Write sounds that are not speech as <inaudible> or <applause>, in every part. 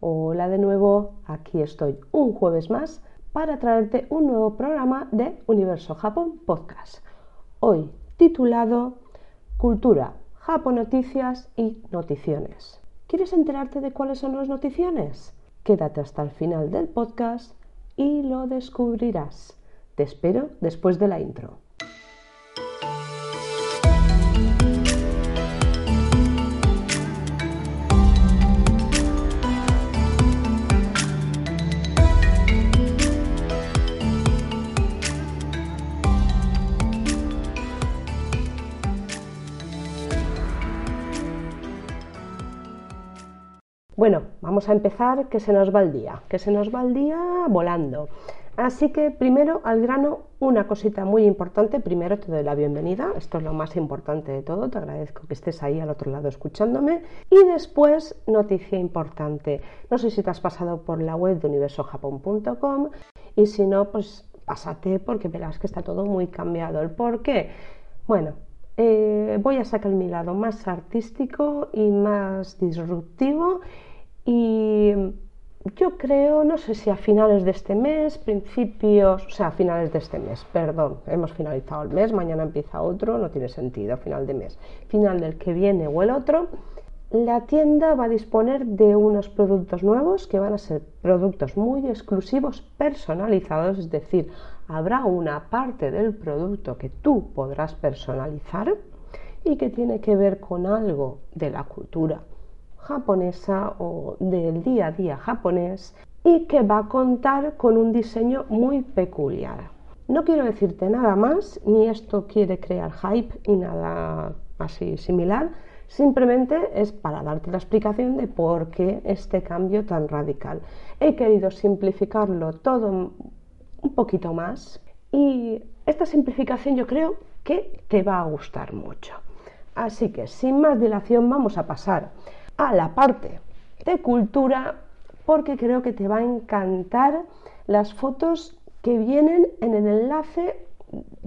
Hola de nuevo, aquí estoy un jueves más para traerte un nuevo programa de Universo Japón Podcast. Hoy titulado Cultura, Japón Noticias y Noticiones. ¿Quieres enterarte de cuáles son las noticiones? Quédate hasta el final del podcast y lo descubrirás. Te espero después de la intro. Bueno, vamos a empezar, que se nos va el día, que se nos va el día volando. Así que primero al grano, una cosita muy importante. Primero te doy la bienvenida, esto es lo más importante de todo, te agradezco que estés ahí al otro lado escuchándome. Y después, noticia importante. No sé si te has pasado por la web de universojapón.com y si no, pues pásate porque verás que está todo muy cambiado. ¿El por qué? Bueno, eh, voy a sacar mi lado más artístico y más disruptivo y yo creo, no sé si a finales de este mes, principios, o sea, a finales de este mes, perdón, hemos finalizado el mes, mañana empieza otro, no tiene sentido, final de mes, final del que viene o el otro, la tienda va a disponer de unos productos nuevos que van a ser productos muy exclusivos, personalizados, es decir, habrá una parte del producto que tú podrás personalizar y que tiene que ver con algo de la cultura japonesa o del día a día japonés y que va a contar con un diseño muy peculiar. No quiero decirte nada más, ni esto quiere crear hype y nada así similar, simplemente es para darte la explicación de por qué este cambio tan radical. He querido simplificarlo todo un poquito más y esta simplificación yo creo que te va a gustar mucho. Así que sin más dilación vamos a pasar a la parte de cultura porque creo que te va a encantar las fotos que vienen en el enlace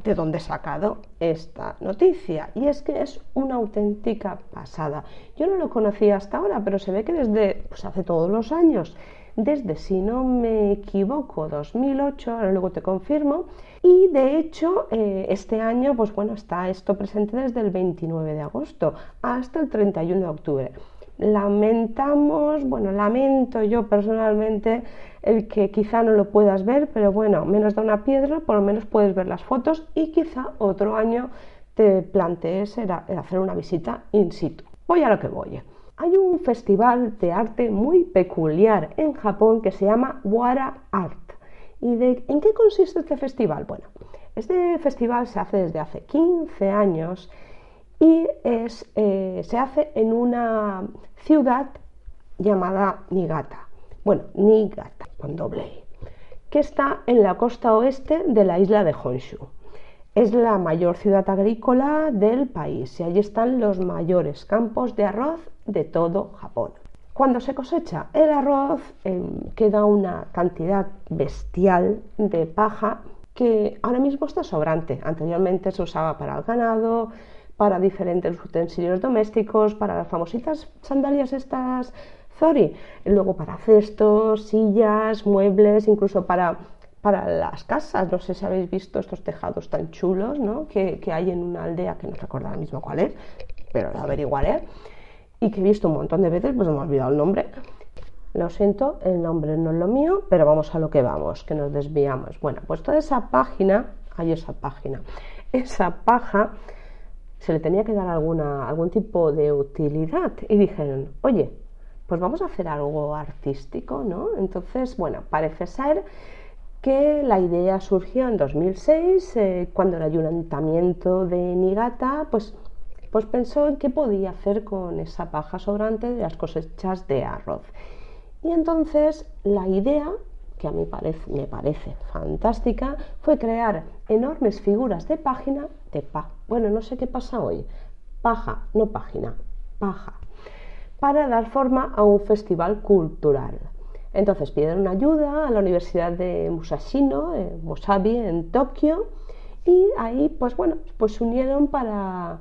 de donde he sacado esta noticia y es que es una auténtica pasada. Yo no lo conocía hasta ahora, pero se ve que desde pues, hace todos los años, desde si no me equivoco 2008, ahora luego te confirmo, y de hecho eh, este año pues bueno está esto presente desde el 29 de agosto hasta el 31 de octubre lamentamos, bueno, lamento yo personalmente el que quizá no lo puedas ver, pero bueno, menos da una piedra, por lo menos puedes ver las fotos y quizá otro año te plantees hacer una visita in situ. Voy a lo que voy. Hay un festival de arte muy peculiar en Japón que se llama Wara Art. ¿Y en qué consiste este festival? Bueno, este festival se hace desde hace 15 años y eh, se hace en una ciudad llamada Niigata. Bueno, Niigata, con doble e, que está en la costa oeste de la isla de Honshu. Es la mayor ciudad agrícola del país y allí están los mayores campos de arroz de todo Japón. Cuando se cosecha el arroz em, queda una cantidad bestial de paja que ahora mismo está sobrante. Anteriormente se usaba para el ganado, para diferentes utensilios domésticos, para las famositas sandalias estas Zori, luego para cestos, sillas, muebles, incluso para, para las casas. No sé si habéis visto estos tejados tan chulos ¿no? que, hay en una aldea que no recuerdo ahora mismo cuál es, pero lo averiguaré. Y que he visto un montón de veces, pues me he olvidado el nombre. Lo siento, el nombre no es lo mío, pero vamos a lo que vamos, que nos desviamos. Bueno, pues toda esa página, hay esa página, esa paja se le tenía que dar alguna, algún tipo de utilidad. Y dijeron, oye, pues vamos a hacer algo artístico, ¿no? Entonces, bueno, parece ser que la idea surgió en 2006, eh, cuando el ayuntamiento de Nigata, pues, pues pensó en qué podía hacer con esa paja sobrante de las cosechas de arroz. Y entonces la idea que a mí me parece fantástica, fue crear enormes figuras de página Bueno, no sé qué pasa hoy. Paja, no página, paja. Para dar forma a un festival cultural. Entonces pidieron ayuda a la Universidad de Musashino, en Musabi, en Tokio, y ahí, pues bueno, pues se unieron para,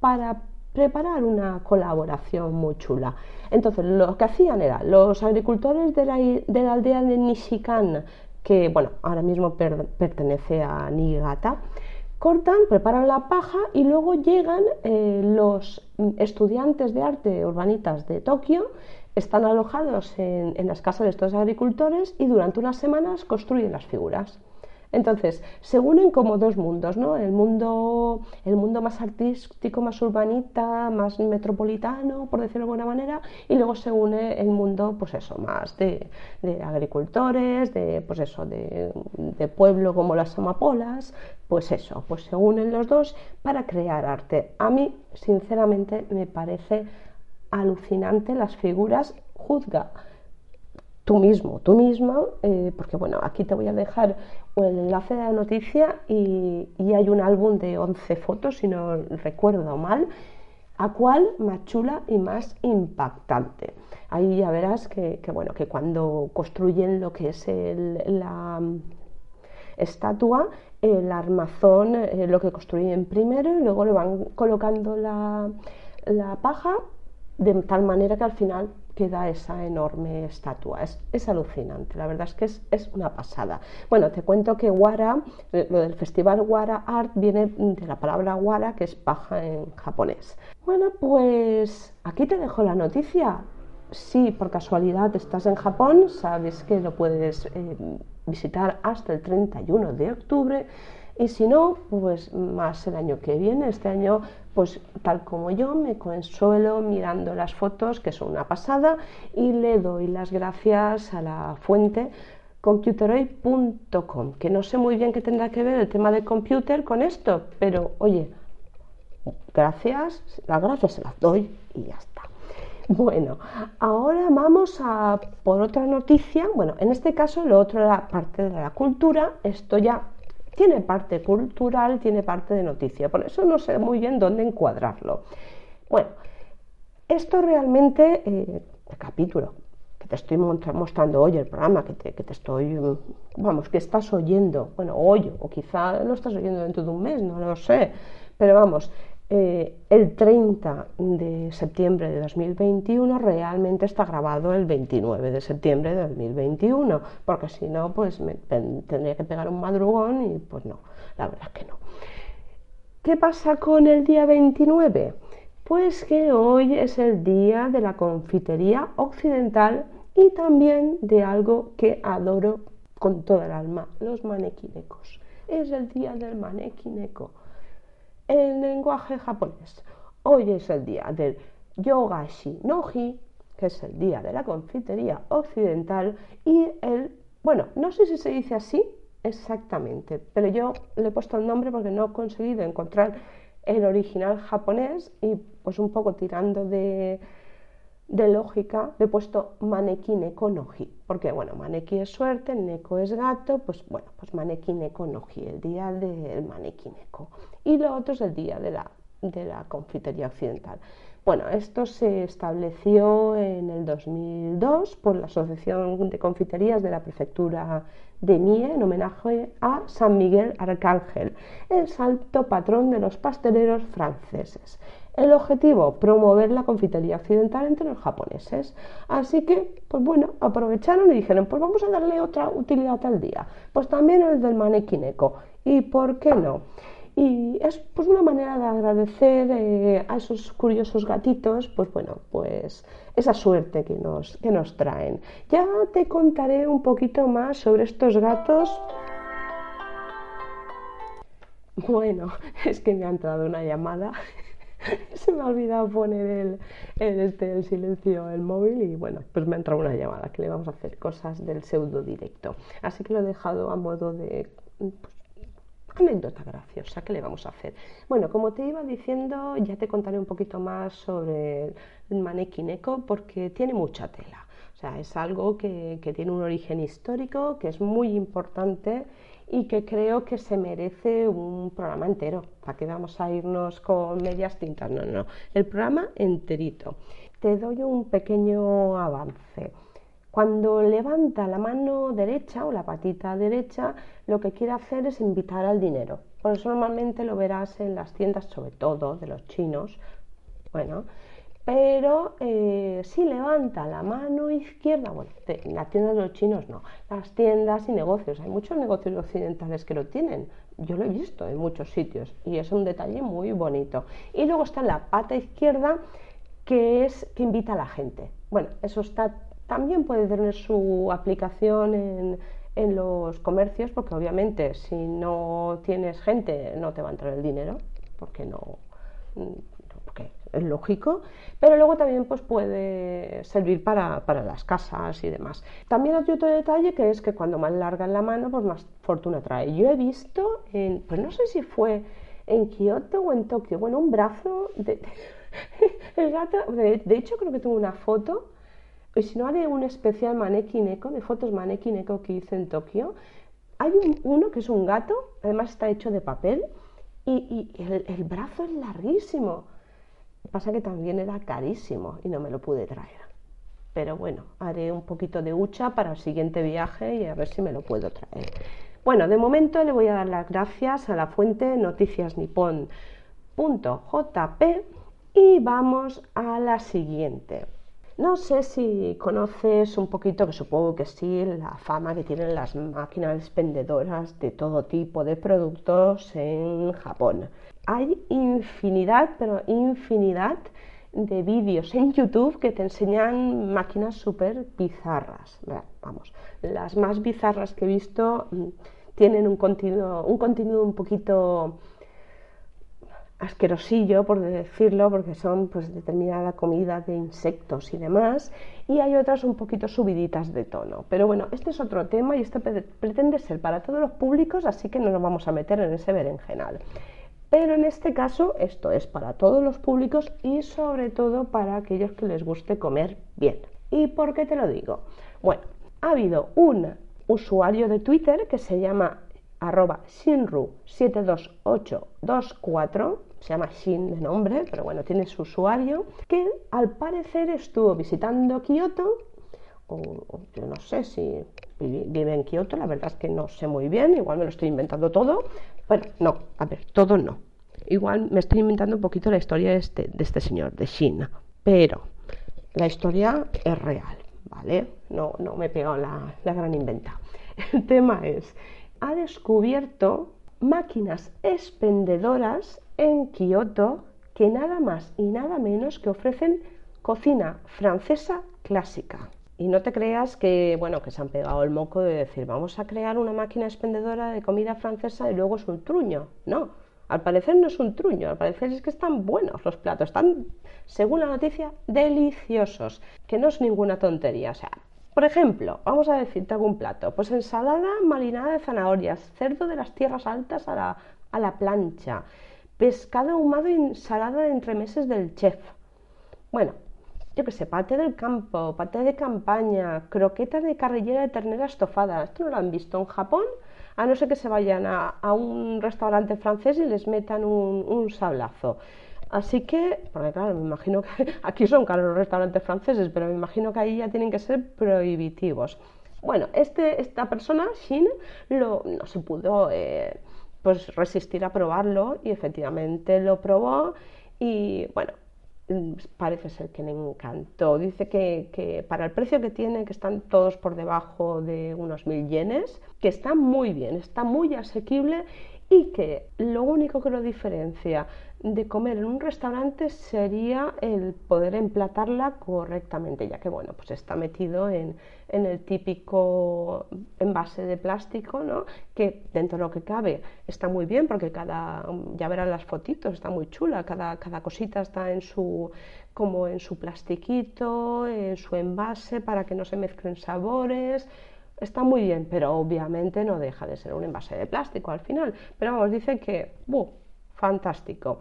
para preparar una colaboración muy chula. Entonces, lo que hacían era los agricultores de la, de la aldea de Nishikan, que bueno, ahora mismo pertenece a Niigata, cortan, preparan la paja y luego llegan eh, los estudiantes de arte urbanitas de Tokio, están alojados en, en las casas de estos agricultores y durante unas semanas construyen las figuras. Entonces, se unen como dos mundos, ¿no? El mundo, el mundo más artístico, más urbanita, más metropolitano, por decirlo de alguna manera, y luego se une el mundo, pues eso, más de, agricultores, de, pues eso, de, de, pueblo como las amapolas, pues eso, pues se unen los dos para crear arte. A mí, sinceramente, me parece alucinante las figuras juzga tú mismo, tú misma, eh, porque bueno, aquí te voy a dejar el enlace de la noticia y, hay un álbum de 11 fotos, si no recuerdo mal, a cuál más chula y más impactante. Ahí ya verás que, bueno, que cuando construyen lo que es la mm, estatua, el armazón eh, lo que construyen primero y luego le van colocando la, la paja de tal manera que al final queda esa enorme estatua. Es, alucinante, la verdad es que es, una pasada. Bueno, te cuento que Wara, eh, lo del festival Wara Art viene de la palabra Wara, que es paja en japonés. Bueno, pues aquí te dejo la noticia. Si por casualidad estás en Japón, sabes que lo puedes eh, visitar hasta el 31 de octubre y si no, pues más el año que viene. Este año, pues tal como yo, me consuelo mirando las fotos, que son una pasada, y le doy las gracias a la fuente computeroid.com, que no sé muy bien qué tendrá que ver el tema de computer con esto, pero oye, gracias, las gracias se las doy y ya está. Bueno, ahora vamos a por otra noticia. Bueno, en este caso lo otro era parte de la cultura, esto ya tiene parte cultural, tiene parte de noticia. Por eso no sé muy bien dónde encuadrarlo. Bueno, esto realmente, eh, el capítulo que te estoy mostrando hoy, el programa que te, que te estoy, vamos, que estás oyendo, bueno, hoy, o quizá lo estás oyendo dentro de un mes, no lo sé, pero vamos, eh, el 30 de septiembre de 2021 realmente está grabado el 29 de septiembre de 2021, porque si no, pues me, tendría que pegar un madrugón y pues no, la verdad que no. ¿Qué pasa con el día 29? Pues que hoy es el día de la confitería occidental y también de algo que adoro con toda el alma, los manequinecos. Es el día del manequineco en lenguaje japonés. Hoy es el día del Yogashi Noji, que es el día de la confitería occidental, y el, bueno, no sé si se dice así exactamente, pero yo le he puesto el nombre porque no he conseguido encontrar el original japonés y pues un poco tirando de, de lógica le he puesto maneki neko noji, porque bueno, maneki es suerte, neko es gato, pues bueno, pues maneki neko noji, el día del maneki neko. Y lo otro es el día de la, de la confitería occidental. Bueno, esto se estableció en el 2002 por la Asociación de Confiterías de la Prefectura de Mie en homenaje a San Miguel Arcángel, el santo patrón de los pasteleros franceses. El objetivo, promover la confitería occidental entre los japoneses. Así que, pues bueno, aprovecharon y dijeron, pues vamos a darle otra utilidad al día. Pues también el del manequineco. ¿Y por qué no? Y es pues una manera de agradecer eh, a esos curiosos gatitos, pues bueno, pues esa suerte que nos, que nos traen. Ya te contaré un poquito más sobre estos gatos. Bueno, <laughs> es que me ha entrado una llamada <laughs> se me ha olvidado poner el, este, el silencio el móvil y bueno, pues me ha entrado una llamada que le vamos a hacer cosas del pseudo directo. Así que lo he dejado a modo de pues, anécdota graciosa, ¿qué le vamos a hacer? Bueno, como te iba diciendo, ya te contaré un poquito más sobre el manequineco porque tiene mucha tela. O sea, es algo que, que tiene un origen histórico, que es muy importante y que creo que se merece un programa entero. ¿Para qué vamos a irnos con medias tintas? No, no, el programa enterito. Te doy un pequeño avance. Cuando levanta la mano derecha o la patita derecha, lo que quiere hacer es invitar al dinero. Por eso normalmente lo verás en las tiendas, sobre todo de los chinos, Bueno, pero eh, si levanta la mano izquierda, bueno, en las tiendas de los chinos no, las tiendas y negocios, hay muchos negocios occidentales que lo tienen, yo lo he visto en muchos sitios y es un detalle muy bonito. Y luego está la pata izquierda que es que invita a la gente. Bueno, eso también puede tener su aplicación en, los comercios, porque obviamente si no tienes gente no te va a entrar el dinero, porque no, es lógico, pero luego también pues puede servir para, las casas y demás. También hay otro detalle que es que cuando más larga en la mano, pues más fortuna trae. Yo he visto, en, pues no sé si fue en Kioto o en Tokio, bueno, un brazo de, <laughs> el gato, de, hecho creo que tengo una foto y si no haré un especial Mannequin Eco, de fotos Mannequin Eco que hice en Tokio. Hay uno que es un gato, además está hecho de papel y, el, brazo es larguísimo. Pasa que también era carísimo y no me lo pude traer. Pero bueno, haré un poquito de hucha para el siguiente viaje y a ver si me lo puedo traer. Bueno, de momento le voy a dar las gracias a la fuente noticiasnipon.jp y vamos a la siguiente. No sé si conoces un poquito, que supongo que sí, la fama que tienen las máquinas expendedoras de todo tipo de productos en Japón. Hay infinidad, pero infinidad de vídeos en YouTube que te enseñan máquinas súper bizarras. Vamos, las más bizarras que he visto mm, tienen un contenido un, contenido un poquito asquerosillo, por decirlo, porque son pues determinada comida de insectos y demás, y hay otras un poquito subiditas de tono. Pero bueno, este es otro tema y este pretende ser para todos los públicos, así que no nos vamos a meter en ese berenjenal. Pero en este caso esto es para todos los públicos y sobre todo para aquellos que les guste comer bien. ¿Y por qué te lo digo? Bueno, ha habido un usuario de Twitter que se llama arroba shinru72824 se llama Shin de nombre, pero bueno, tiene su usuario, que al parecer estuvo visitando Kioto, o, yo no sé si vive en Kioto, la verdad es que no sé muy bien, igual me lo estoy inventando todo. Bueno, no, a ver, todo no. Igual me estoy inventando un poquito la historia de este, de este señor, de Shin, pero la historia es real, ¿vale? No, no me he la, la gran inventa. <laughs> El tema es, ha descubierto máquinas expendedoras en Kioto que nada más y nada menos que ofrecen cocina francesa clásica. Y no te creas que, bueno, que se han pegado el moco de decir, vamos a crear una máquina expendedora de comida francesa y luego es un truño. No, al parecer no es un truño, al parecer es que están buenos los platos, están, según la noticia, deliciosos, que no es ninguna tontería. O sea, por ejemplo, vamos a decirte algún plato, pues ensalada marinada de zanahorias, cerdo de las tierras altas a la, a la plancha, pescado ahumado y ensalada de entremeses del chef. Bueno, yo que sé, pate del campo, pate de campaña, croqueta de carrillera de ternera estofada. Esto no lo han visto en Japón, a no ser que se vayan a, un restaurante francés y les metan un, sablazo. Así que, porque claro, me imagino que <laughs> aquí son caros los restaurantes franceses, pero me imagino que ahí ya tienen que ser prohibitivos. Bueno, este, esta persona, Shin, no se pudo eh, pues resistir a probarlo y efectivamente lo probó y bueno, parece ser que le encantó. Dice que, para el precio que tiene, que están todos por debajo de unos mil yenes, que está muy bien, está muy asequible y que lo único que lo diferencia de comer en un restaurante sería el poder emplatarla correctamente, ya que bueno, pues está metido en, el típico envase de plástico, ¿no? que dentro de lo que cabe está muy bien, porque cada, ya verán las fotitos, está muy chula, cada, cada cosita está en su como en su plastiquito, en su envase para que no se mezclen sabores, está muy bien, pero obviamente no deja de ser un envase de plástico al final. Pero vamos, dice que, ¡buh! fantástico.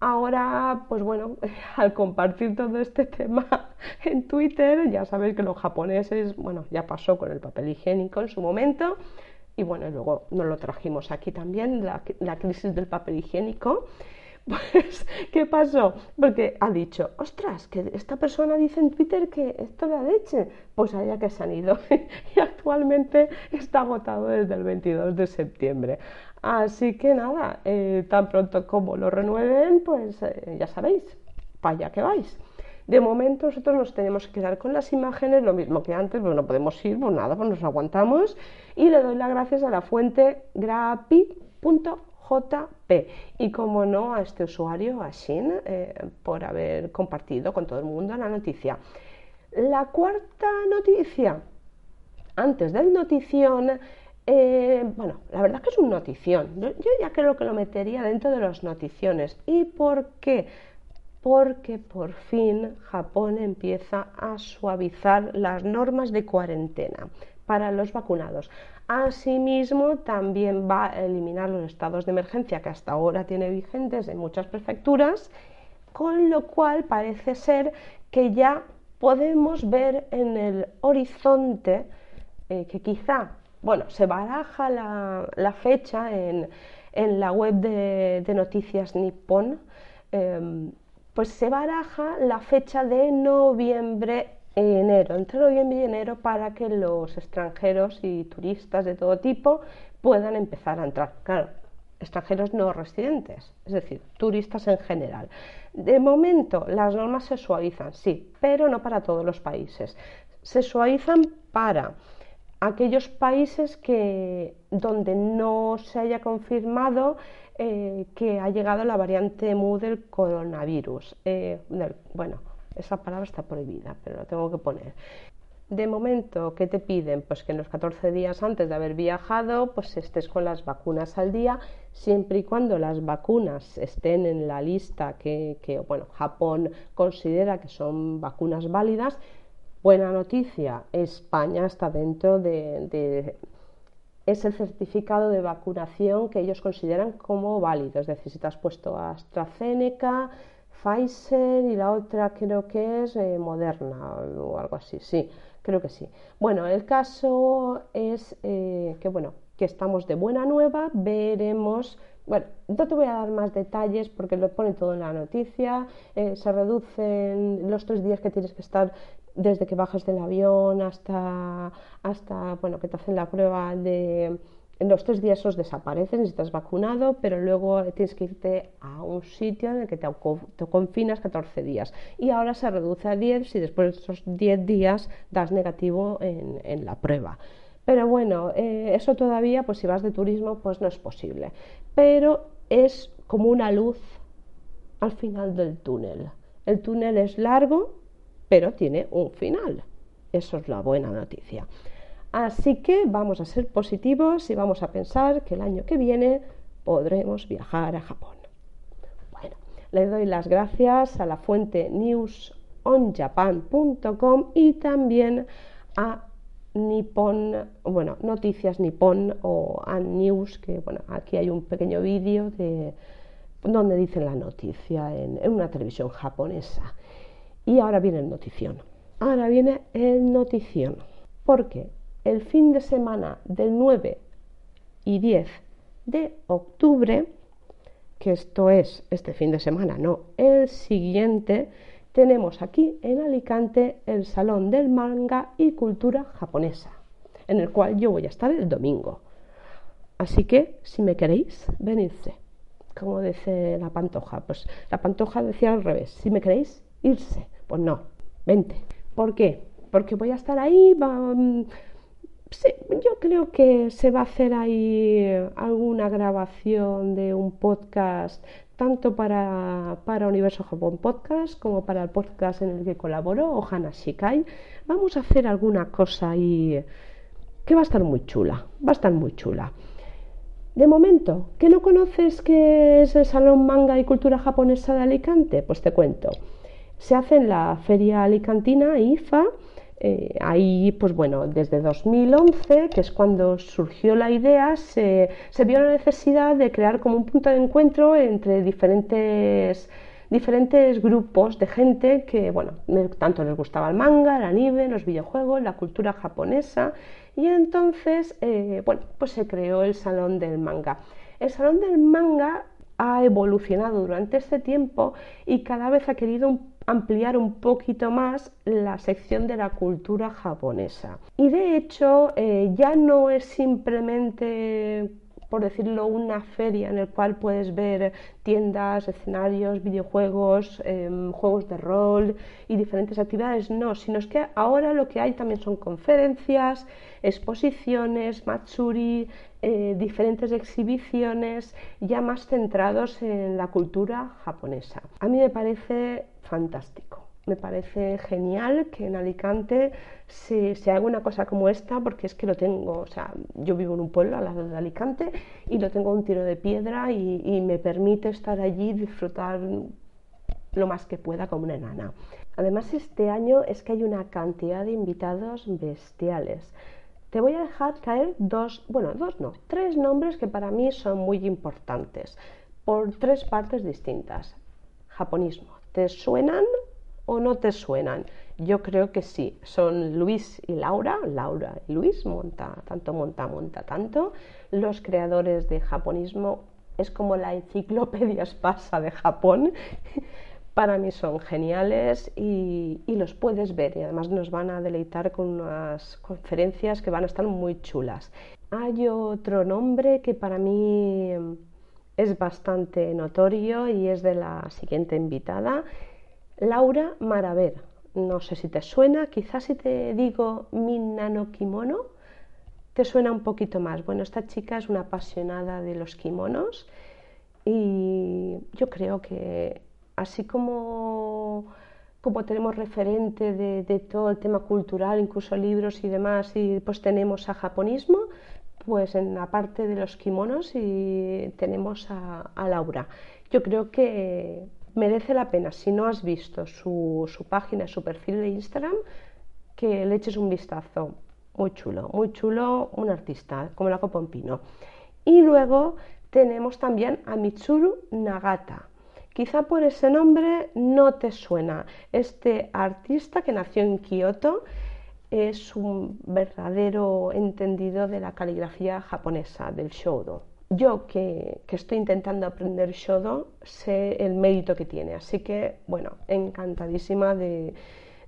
Ahora, pues bueno, <laughs> al compartir todo este tema <laughs> en Twitter, ya sabéis que los japoneses, bueno, ya pasó con el papel higiénico en su momento, y bueno, luego nos lo trajimos aquí también, la, la crisis del papel higiénico. Pues, ¿qué pasó? Porque ha dicho, ostras, que esta persona dice en Twitter que esto es la leche. Pues allá que se han ido. <laughs> y actualmente está agotado desde el 22 de septiembre. Así que nada, eh, tan pronto como lo renueven, pues eh, ya sabéis, para allá que vais. De momento nosotros nos tenemos que quedar con las imágenes, lo mismo que antes, pues no podemos ir, pues nada, pues nos aguantamos. Y le doy las gracias a la fuente grapi.jp y como no a este usuario, a Shin, eh, por haber compartido con todo el mundo la noticia. La cuarta noticia, antes del notición, eh, bueno, la verdad que es un notición. Yo, ya creo que lo metería dentro de las noticiones. ¿Y por qué? Porque por fin Japón empieza a suavizar las normas de cuarentena para los vacunados. Asimismo, también va a eliminar los estados de emergencia que hasta ahora tiene vigentes en muchas prefecturas, con lo cual parece ser que ya podemos ver en el horizonte eh, que quizá bueno, se baraja la, fecha en, la web de, noticias Nippon, em, pues se baraja la fecha de noviembre enero, entre noviembre y enero, para que los extranjeros y turistas de todo tipo puedan empezar a entrar. Claro, extranjeros no residentes, es decir, turistas en general. De momento, las normas se suavizan, sí, pero no para todos los países. Se suavizan para aquellos países que, donde no se haya confirmado eh, que ha llegado la variante MU del coronavirus. Eh, bueno, esa palabra está prohibida, pero lo tengo que poner. De momento, ¿qué te piden? Pues que en los 14 días antes de haber viajado, pues estés con las vacunas al día, siempre y cuando las vacunas estén en la lista que, que bueno, Japón considera que son vacunas válidas Buena noticia, España está dentro de, es el certificado de vacunación que ellos consideran como válido. Es decir, si te has puesto AstraZeneca, Pfizer y la otra creo que es eh, Moderna o algo así. Sí, creo que sí. Bueno, el caso es eh, que bueno, que estamos de buena nueva, veremos. Bueno, no te voy a dar más detalles porque lo pone todo en la noticia. Eh, se reducen los tres días que tienes que estar desde que bajas del avión hasta, hasta bueno, que te hacen la prueba de... En los tres días esos desaparecen si estás vacunado, pero luego tienes que irte a un sitio en el que te, confinas 14 días. Y ahora se reduce a 10 si después de esos 10 días das negativo en, la prueba. Pero bueno, eh, eso todavía, pues si vas de turismo, pues no es posible. Pero es como una luz al final del túnel. El túnel es largo, pero tiene un final. Eso es la buena noticia. Así que vamos a ser positivos y vamos a pensar que el año que viene podremos viajar a Japón. Bueno, le doy las gracias a la fuente newsonjapan.com y también a Nippon, bueno, Noticias Nippon o a News, que bueno, aquí hay un pequeño vídeo de donde dice la noticia en una televisión japonesa. Y ahora viene el notición. Ahora viene el notición. Porque el fin de semana del 9 y 10 de octubre, que esto es este fin de semana, no, el siguiente, tenemos aquí en Alicante el Salón del Manga y Cultura Japonesa, en el cual yo voy a estar el domingo. Así que, si me queréis, venidse. Como dice la pantoja, pues la pantoja decía al revés, si me queréis, irse. Pues no, vente. ¿Por qué? Porque voy a estar ahí, mm, yo creo que se va a hacer ahí alguna grabación de un podcast tanto para, para Universo Japón Podcast como para el podcast en el que colaboro, Ohana Shikai. Vamos a hacer alguna cosa ahí que va a estar muy chula, va a estar muy chula. De momento, ¿que no conoces qué es el Salón Manga y Cultura Japonesa de Alicante? Pues te cuento se hace en la Feria Alicantina, IFA. Eh, ahí, pues bueno, desde 2011, que es cuando surgió la idea, se, vio la necesidad de crear como un punto de encuentro entre diferentes diferentes grupos de gente que, bueno, tanto les gustaba el manga, el anime, los videojuegos, la cultura japonesa, y entonces, eh, bueno, pues se creó el Salón del Manga. El Salón del Manga ha evolucionado durante este tiempo y cada vez ha querido ampliar un poquito más la sección de la cultura japonesa. Y de hecho eh, ya no es simplemente por decirlo, una feria en el cual puedes ver tiendas, escenarios, videojuegos, em, juegos de rol y diferentes actividades. No, sino es que ahora lo que hay también son conferencias, exposiciones, matsuri, eh, diferentes exhibiciones ya más centrados en la cultura japonesa. A mí me parece fantástico. Me parece genial que en Alicante se, haga una cosa como esta, porque es que lo tengo, o sea, yo vivo en un pueblo al lado de Alicante y lo tengo un tiro de piedra y, y me permite estar allí y disfrutar lo más que pueda como una enana. Además, este año es que hay una cantidad de invitados bestiales. Te voy a dejar caer dos, bueno, dos no, tres nombres que para mí son muy importantes, por tres partes distintas. Japonismo. ¿Te suenan? o no te suenan? Yo creo que sí. Son Luis y Laura, Laura y Luis, monta, tanto monta, monta tanto. Los creadores de japonismo es como la enciclopedia <laughs> espasa de Japón. Para mí son geniales y, los puedes ver y además nos van a deleitar con unas conferencias que van a estar muy chulas. Hay otro nombre que para mí es bastante notorio y es de la siguiente invitada Laura Maraver. No sé si te suena, quizás si te digo Minano Kimono, te suena un poquito más. Bueno, esta chica es una apasionada de los kimonos y yo creo que así como, como tenemos referente de, todo el tema cultural, incluso libros y demás, y pues tenemos a japonismo, pues en la parte de los kimonos y tenemos a, Laura. Yo creo que merece la pena, si no has visto su, página, su perfil de Instagram, que le eches un vistazo. Muy chulo, muy chulo, un artista, como la copa pino. Y luego tenemos también a Mitsuru Nagata. Quizá por ese nombre no te suena. Este artista que nació en Kioto es un verdadero entendido de la caligrafía japonesa, del shodo yo que, estoy intentando aprender Shodo sé el mérito que tiene, así que bueno, encantadísima de,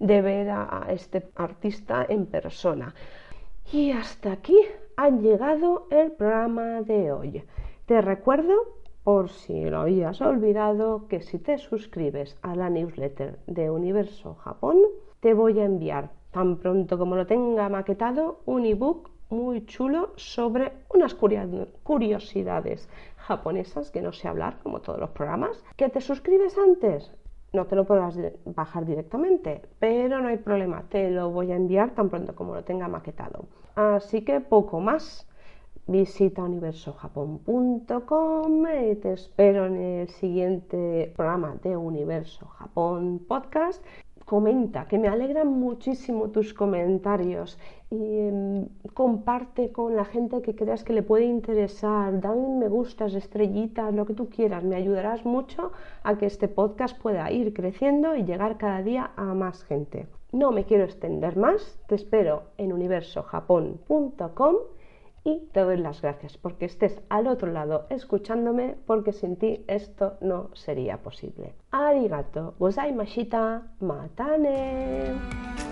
ver a, este artista en persona. Y hasta aquí ha llegado el programa de hoy. Te recuerdo, por si lo habías olvidado, que si te suscribes a la newsletter de Universo Japón, te voy a enviar tan pronto como lo tenga maquetado un ebook muy chulo sobre unas curiosidades japonesas que no sé hablar, como todos los programas. ¿Que te suscribes antes? No te lo podrás bajar directamente, pero no hay problema, te lo voy a enviar tan pronto como lo tenga maquetado. Así que poco más. Visita universojapón.com y te espero en el siguiente programa de Universo Japón Podcast. Comenta, que me alegran muchísimo tus comentarios y em, comparte con la gente que creas que le puede interesar, dame me gustas, estrellitas, lo que tú quieras, me ayudarás mucho a que este podcast pueda ir creciendo y llegar cada día a más gente. No me quiero extender más, te espero en universojapón.com y te doy las gracias porque estés al otro lado escuchándome porque sin ti esto no sería posible. Arigato gozaimashita matane.